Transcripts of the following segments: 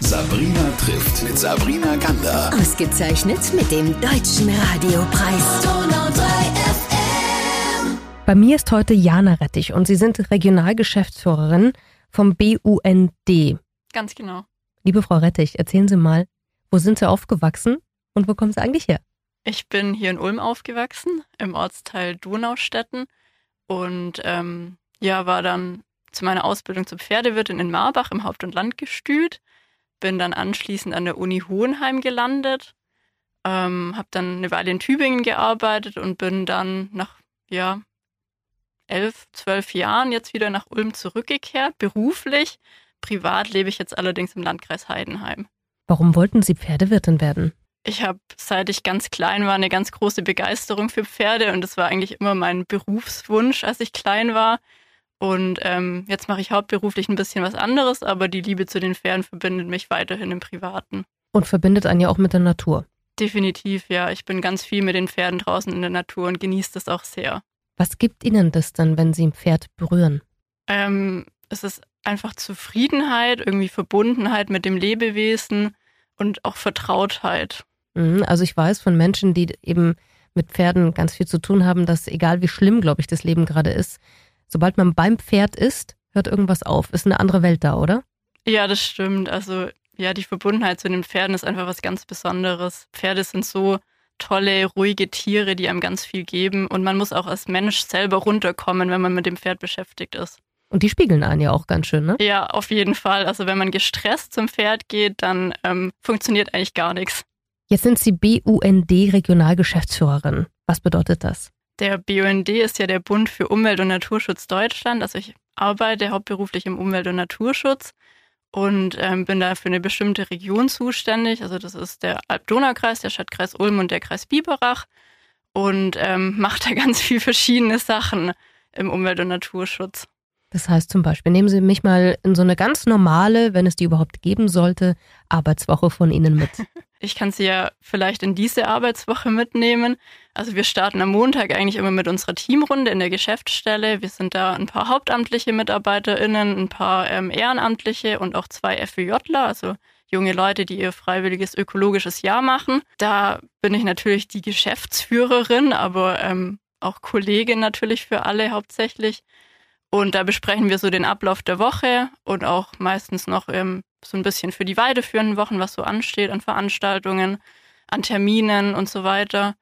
Sabrina trifft mit Sabrina Gander. Ausgezeichnet mit dem Deutschen Radiopreis. Donau 3 FM. Bei mir ist heute Jana Rettich und Sie sind Regionalgeschäftsführerin vom BUND. Ganz genau. Liebe Frau Rettich, erzählen Sie mal, wo sind Sie aufgewachsen und wo kommen Sie eigentlich her? Ich bin hier in Ulm aufgewachsen, im Ortsteil Donaustetten und ähm, ja, war dann zu meiner Ausbildung zur Pferdewirtin in Marbach im Haupt- und Landgestüt bin dann anschließend an der Uni Hohenheim gelandet, ähm, habe dann eine Weile in Tübingen gearbeitet und bin dann nach ja, elf, zwölf Jahren jetzt wieder nach Ulm zurückgekehrt, beruflich. Privat lebe ich jetzt allerdings im Landkreis Heidenheim. Warum wollten Sie Pferdewirtin werden? Ich habe, seit ich ganz klein war, eine ganz große Begeisterung für Pferde und das war eigentlich immer mein Berufswunsch, als ich klein war. Und ähm, jetzt mache ich hauptberuflich ein bisschen was anderes, aber die Liebe zu den Pferden verbindet mich weiterhin im Privaten. Und verbindet einen ja auch mit der Natur. Definitiv, ja. Ich bin ganz viel mit den Pferden draußen in der Natur und genieße das auch sehr. Was gibt Ihnen das dann, wenn Sie ein Pferd berühren? Ähm, es ist einfach Zufriedenheit, irgendwie Verbundenheit mit dem Lebewesen und auch Vertrautheit. Mhm, also ich weiß von Menschen, die eben mit Pferden ganz viel zu tun haben, dass egal wie schlimm, glaube ich, das Leben gerade ist, sobald man beim Pferd ist, hört irgendwas auf. Ist eine andere Welt da, oder? Ja, das stimmt. Also ja, die Verbundenheit zu den Pferden ist einfach was ganz Besonderes. Pferde sind so tolle, ruhige Tiere, die einem ganz viel geben. Und man muss auch als Mensch selber runterkommen, wenn man mit dem Pferd beschäftigt ist. Und die spiegeln einen ja auch ganz schön, ne? Ja, auf jeden Fall. Also wenn man gestresst zum Pferd geht, dann ähm, funktioniert eigentlich gar nichts. Jetzt sind Sie BUND Regionalgeschäftsführerin. Was bedeutet das? Der BUND ist ja der Bund für Umwelt- und Naturschutz Deutschland. Also ich arbeite hauptberuflich im Umwelt- und Naturschutz und ähm, bin da für eine bestimmte Region zuständig. Also das ist der Alb-Donau-Kreis, der Stadtkreis Ulm und der Kreis Biberach und ähm, mache da ganz viel verschiedene Sachen im Umwelt- und Naturschutz. Das heißt zum Beispiel, nehmen Sie mich mal in so eine ganz normale, wenn es die überhaupt geben sollte, Arbeitswoche von Ihnen mit. Ich kann Sie ja vielleicht in diese Arbeitswoche mitnehmen. Also wir starten am Montag eigentlich immer mit unserer Teamrunde in der Geschäftsstelle. Wir sind da ein paar hauptamtliche MitarbeiterInnen, ein paar ähm, Ehrenamtliche und auch zwei FWJler, also junge Leute, die ihr freiwilliges ökologisches Jahr machen. Da bin ich natürlich die Geschäftsführerin, aber ähm, auch Kollegin natürlich für alle hauptsächlich. Und da besprechen wir so den Ablauf der Woche und auch meistens noch ähm, so ein bisschen für die weiterführenden Wochen, was so ansteht an Veranstaltungen, an Terminen und so weiter.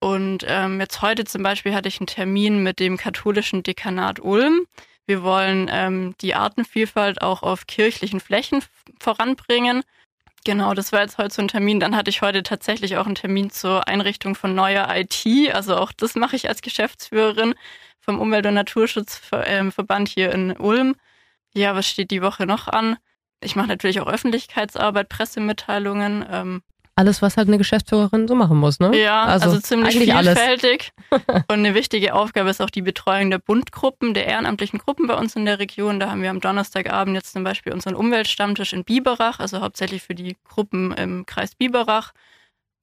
Und ähm, jetzt heute zum Beispiel hatte ich einen Termin mit dem katholischen Dekanat Ulm. Wir wollen ähm, die Artenvielfalt auch auf kirchlichen Flächen voranbringen. Genau, das war jetzt heute so ein Termin. Dann hatte ich heute tatsächlich auch einen Termin zur Einrichtung von neuer IT. Also auch das mache ich als Geschäftsführerin vom Umwelt- und Naturschutzverband hier in Ulm. Ja, was steht die Woche noch an? Ich mache natürlich auch Öffentlichkeitsarbeit, Pressemitteilungen. Ähm, alles, was halt eine Geschäftsführerin so machen muss, ne? Ja, also, also ziemlich vielfältig. und eine wichtige Aufgabe ist auch die Betreuung der Bundgruppen, der ehrenamtlichen Gruppen bei uns in der Region. Da haben wir am Donnerstagabend jetzt zum Beispiel unseren Umweltstammtisch in Biberach, also hauptsächlich für die Gruppen im Kreis Biberach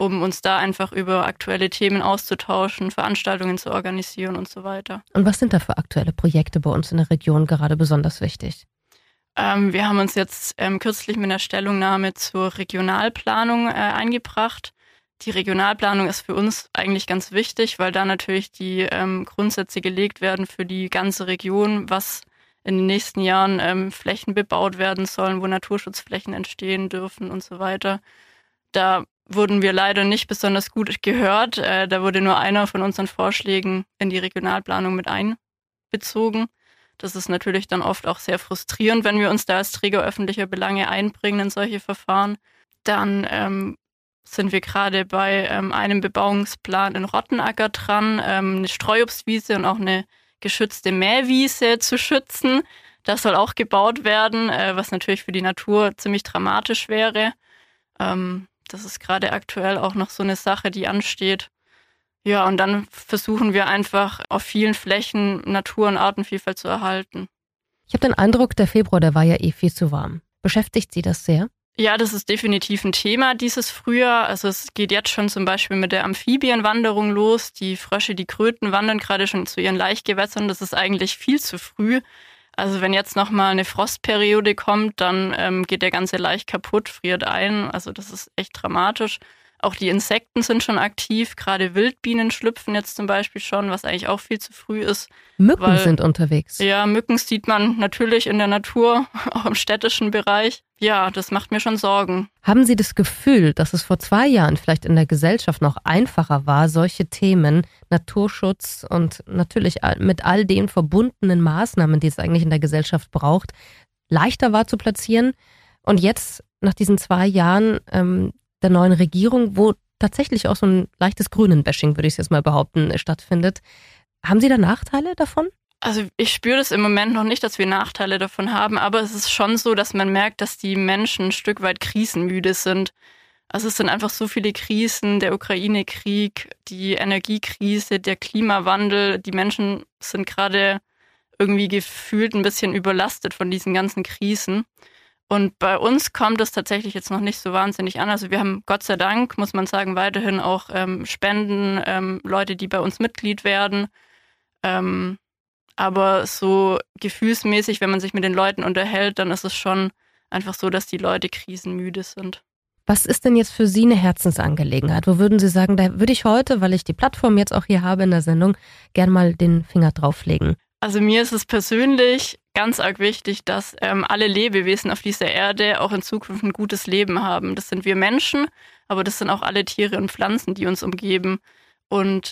um uns da einfach über aktuelle Themen auszutauschen, Veranstaltungen zu organisieren und so weiter. Und was sind da für aktuelle Projekte bei uns in der Region gerade besonders wichtig? Ähm, wir haben uns jetzt ähm, kürzlich mit einer Stellungnahme zur Regionalplanung äh, eingebracht. Die Regionalplanung ist für uns eigentlich ganz wichtig, weil da natürlich die ähm, Grundsätze gelegt werden für die ganze Region, was in den nächsten Jahren ähm, Flächen bebaut werden sollen, wo Naturschutzflächen entstehen dürfen und so weiter. Da wurden wir leider nicht besonders gut gehört. Äh, da wurde nur einer von unseren Vorschlägen in die Regionalplanung mit einbezogen. Das ist natürlich dann oft auch sehr frustrierend, wenn wir uns da als Träger öffentlicher Belange einbringen in solche Verfahren. Dann ähm, sind wir gerade bei ähm, einem Bebauungsplan in Rottenacker dran, ähm, eine Streuobstwiese und auch eine geschützte Mähwiese zu schützen. Das soll auch gebaut werden, äh, was natürlich für die Natur ziemlich dramatisch wäre. Ähm, das ist gerade aktuell auch noch so eine Sache, die ansteht. Ja, und dann versuchen wir einfach auf vielen Flächen Natur- und Artenvielfalt zu erhalten. Ich habe den Eindruck, der Februar, der war ja eh viel zu warm. Beschäftigt Sie das sehr? Ja, das ist definitiv ein Thema dieses Frühjahr. Also es geht jetzt schon zum Beispiel mit der Amphibienwanderung los. Die Frösche, die Kröten wandern gerade schon zu ihren Laichgewässern. Das ist eigentlich viel zu früh. Also wenn jetzt nochmal eine Frostperiode kommt, dann ähm, geht der ganze Laich kaputt, friert ein. Also das ist echt dramatisch. Auch die Insekten sind schon aktiv. Gerade Wildbienen schlüpfen jetzt zum Beispiel schon, was eigentlich auch viel zu früh ist. Mücken weil, sind unterwegs. Ja, Mücken sieht man natürlich in der Natur, auch im städtischen Bereich. Ja, das macht mir schon Sorgen. Haben Sie das Gefühl, dass es vor zwei Jahren vielleicht in der Gesellschaft noch einfacher war, solche Themen, Naturschutz und natürlich mit all den verbundenen Maßnahmen, die es eigentlich in der Gesellschaft braucht, leichter war zu platzieren? Und jetzt, nach diesen zwei Jahren, ähm, der neuen Regierung, wo tatsächlich auch so ein leichtes Grünen-Bashing, würde ich jetzt mal behaupten, stattfindet. Haben Sie da Nachteile davon? Also ich spüre das im Moment noch nicht, dass wir Nachteile davon haben, aber es ist schon so, dass man merkt, dass die Menschen ein Stück weit krisenmüde sind. Also es sind einfach so viele Krisen, der Ukraine-Krieg, die Energiekrise, der Klimawandel. Die Menschen sind gerade irgendwie gefühlt ein bisschen überlastet von diesen ganzen Krisen. Und bei uns kommt es tatsächlich jetzt noch nicht so wahnsinnig an. Also wir haben Gott sei Dank, muss man sagen, weiterhin auch ähm, Spenden, ähm, Leute, die bei uns Mitglied werden. Ähm, aber so gefühlsmäßig, wenn man sich mit den Leuten unterhält, dann ist es schon einfach so, dass die Leute krisenmüde sind. Was ist denn jetzt für Sie eine Herzensangelegenheit? Wo würden Sie sagen, da würde ich heute, weil ich die Plattform jetzt auch hier habe in der Sendung, gern mal den Finger drauflegen? Also mir ist es persönlich ganz arg wichtig, dass ähm, alle Lebewesen auf dieser Erde auch in Zukunft ein gutes Leben haben. Das sind wir Menschen, aber das sind auch alle Tiere und Pflanzen, die uns umgeben. Und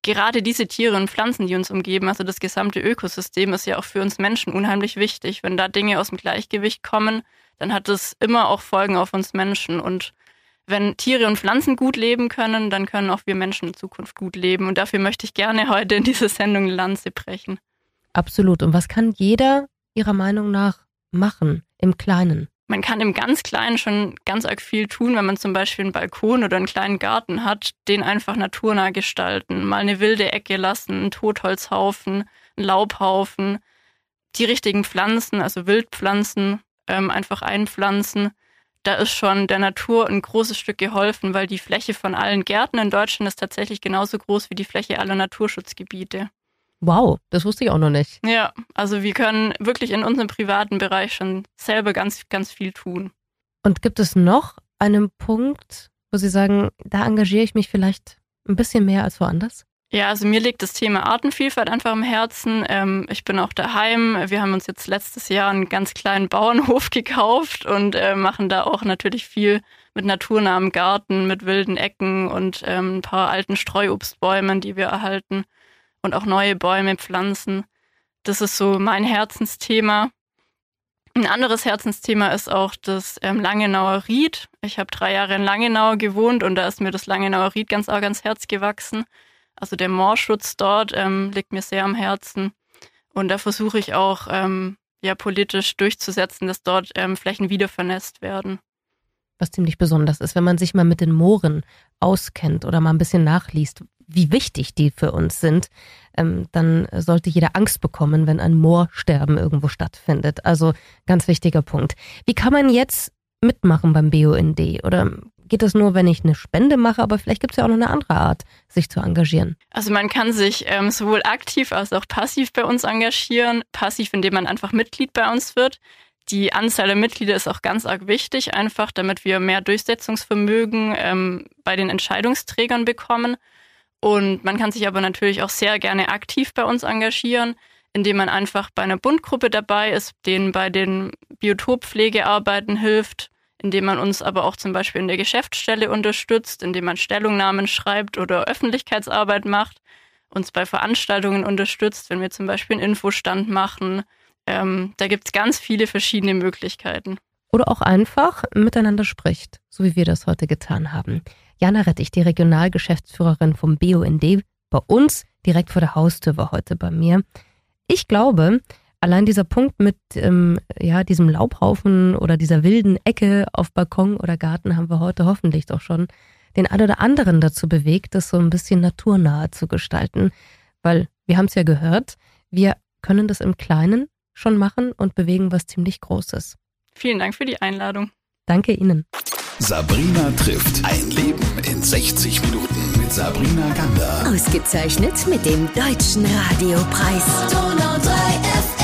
gerade diese Tiere und Pflanzen, die uns umgeben, also das gesamte Ökosystem, ist ja auch für uns Menschen unheimlich wichtig. Wenn da Dinge aus dem Gleichgewicht kommen, dann hat das immer auch Folgen auf uns Menschen. Und wenn Tiere und Pflanzen gut leben können, dann können auch wir Menschen in Zukunft gut leben. Und dafür möchte ich gerne heute in dieser Sendung eine Lanze brechen. Absolut. Und was kann jeder Ihrer Meinung nach machen im Kleinen? Man kann im ganz Kleinen schon ganz arg viel tun, wenn man zum Beispiel einen Balkon oder einen kleinen Garten hat, den einfach naturnah gestalten. Mal eine wilde Ecke lassen, einen Totholzhaufen, einen Laubhaufen, die richtigen Pflanzen, also Wildpflanzen, ähm, einfach einpflanzen. Da ist schon der Natur ein großes Stück geholfen, weil die Fläche von allen Gärten in Deutschland ist tatsächlich genauso groß wie die Fläche aller Naturschutzgebiete. Wow, das wusste ich auch noch nicht. Ja, also wir können wirklich in unserem privaten Bereich schon selber ganz, ganz viel tun. Und gibt es noch einen Punkt, wo Sie sagen, da engagiere ich mich vielleicht ein bisschen mehr als woanders? Ja, also mir liegt das Thema Artenvielfalt einfach am Herzen. Ähm, ich bin auch daheim. Wir haben uns jetzt letztes Jahr einen ganz kleinen Bauernhof gekauft und äh, machen da auch natürlich viel mit naturnahem Garten, mit wilden Ecken und ähm, ein paar alten Streuobstbäumen, die wir erhalten und auch neue Bäume pflanzen. Das ist so mein Herzensthema. Ein anderes Herzensthema ist auch das ähm, Langenauer Ried. Ich habe drei Jahre in Langenau gewohnt und da ist mir das Langenauer Ried ganz arg ans Herz gewachsen. Also der Moorschutz dort ähm, liegt mir sehr am Herzen. Und da versuche ich auch ähm, ja politisch durchzusetzen, dass dort ähm, Flächen wieder vernässt werden. Was ziemlich besonders ist, wenn man sich mal mit den Mooren auskennt oder mal ein bisschen nachliest, wie wichtig die für uns sind, ähm, dann sollte jeder Angst bekommen, wenn ein Moorsterben irgendwo stattfindet. Also ganz wichtiger Punkt. Wie kann man jetzt mitmachen beim BUND? Oder geht das nur, wenn ich eine Spende mache? Aber vielleicht gibt es ja auch noch eine andere Art, sich zu engagieren. Also man kann sich ähm, sowohl aktiv als auch passiv bei uns engagieren. Passiv, indem man einfach Mitglied bei uns wird. Die Anzahl der Mitglieder ist auch ganz arg wichtig, einfach damit wir mehr Durchsetzungsvermögen ähm, bei den Entscheidungsträgern bekommen. Und man kann sich aber natürlich auch sehr gerne aktiv bei uns engagieren, indem man einfach bei einer Bundgruppe dabei ist, denen bei den Biotoppflegearbeiten hilft, indem man uns aber auch zum Beispiel in der Geschäftsstelle unterstützt, indem man Stellungnahmen schreibt oder Öffentlichkeitsarbeit macht, uns bei Veranstaltungen unterstützt, wenn wir zum Beispiel einen Infostand machen. Ähm, da gibt es ganz viele verschiedene Möglichkeiten. Oder auch einfach miteinander spricht, so wie wir das heute getan haben. Jana Rettich, die Regionalgeschäftsführerin vom BUND, bei uns direkt vor der Haustür war heute bei mir. Ich glaube, allein dieser Punkt mit ähm, ja, diesem Laubhaufen oder dieser wilden Ecke auf Balkon oder Garten haben wir heute hoffentlich doch schon den einen oder anderen dazu bewegt, das so ein bisschen naturnahe zu gestalten. Weil wir haben es ja gehört, wir können das im Kleinen schon machen und bewegen was ziemlich Großes. Vielen Dank für die Einladung. Danke Ihnen. Sabrina trifft ein Leben in 60 Minuten mit Sabrina Gander. Ausgezeichnet mit dem Deutschen Radiopreis. Donau 3 FM.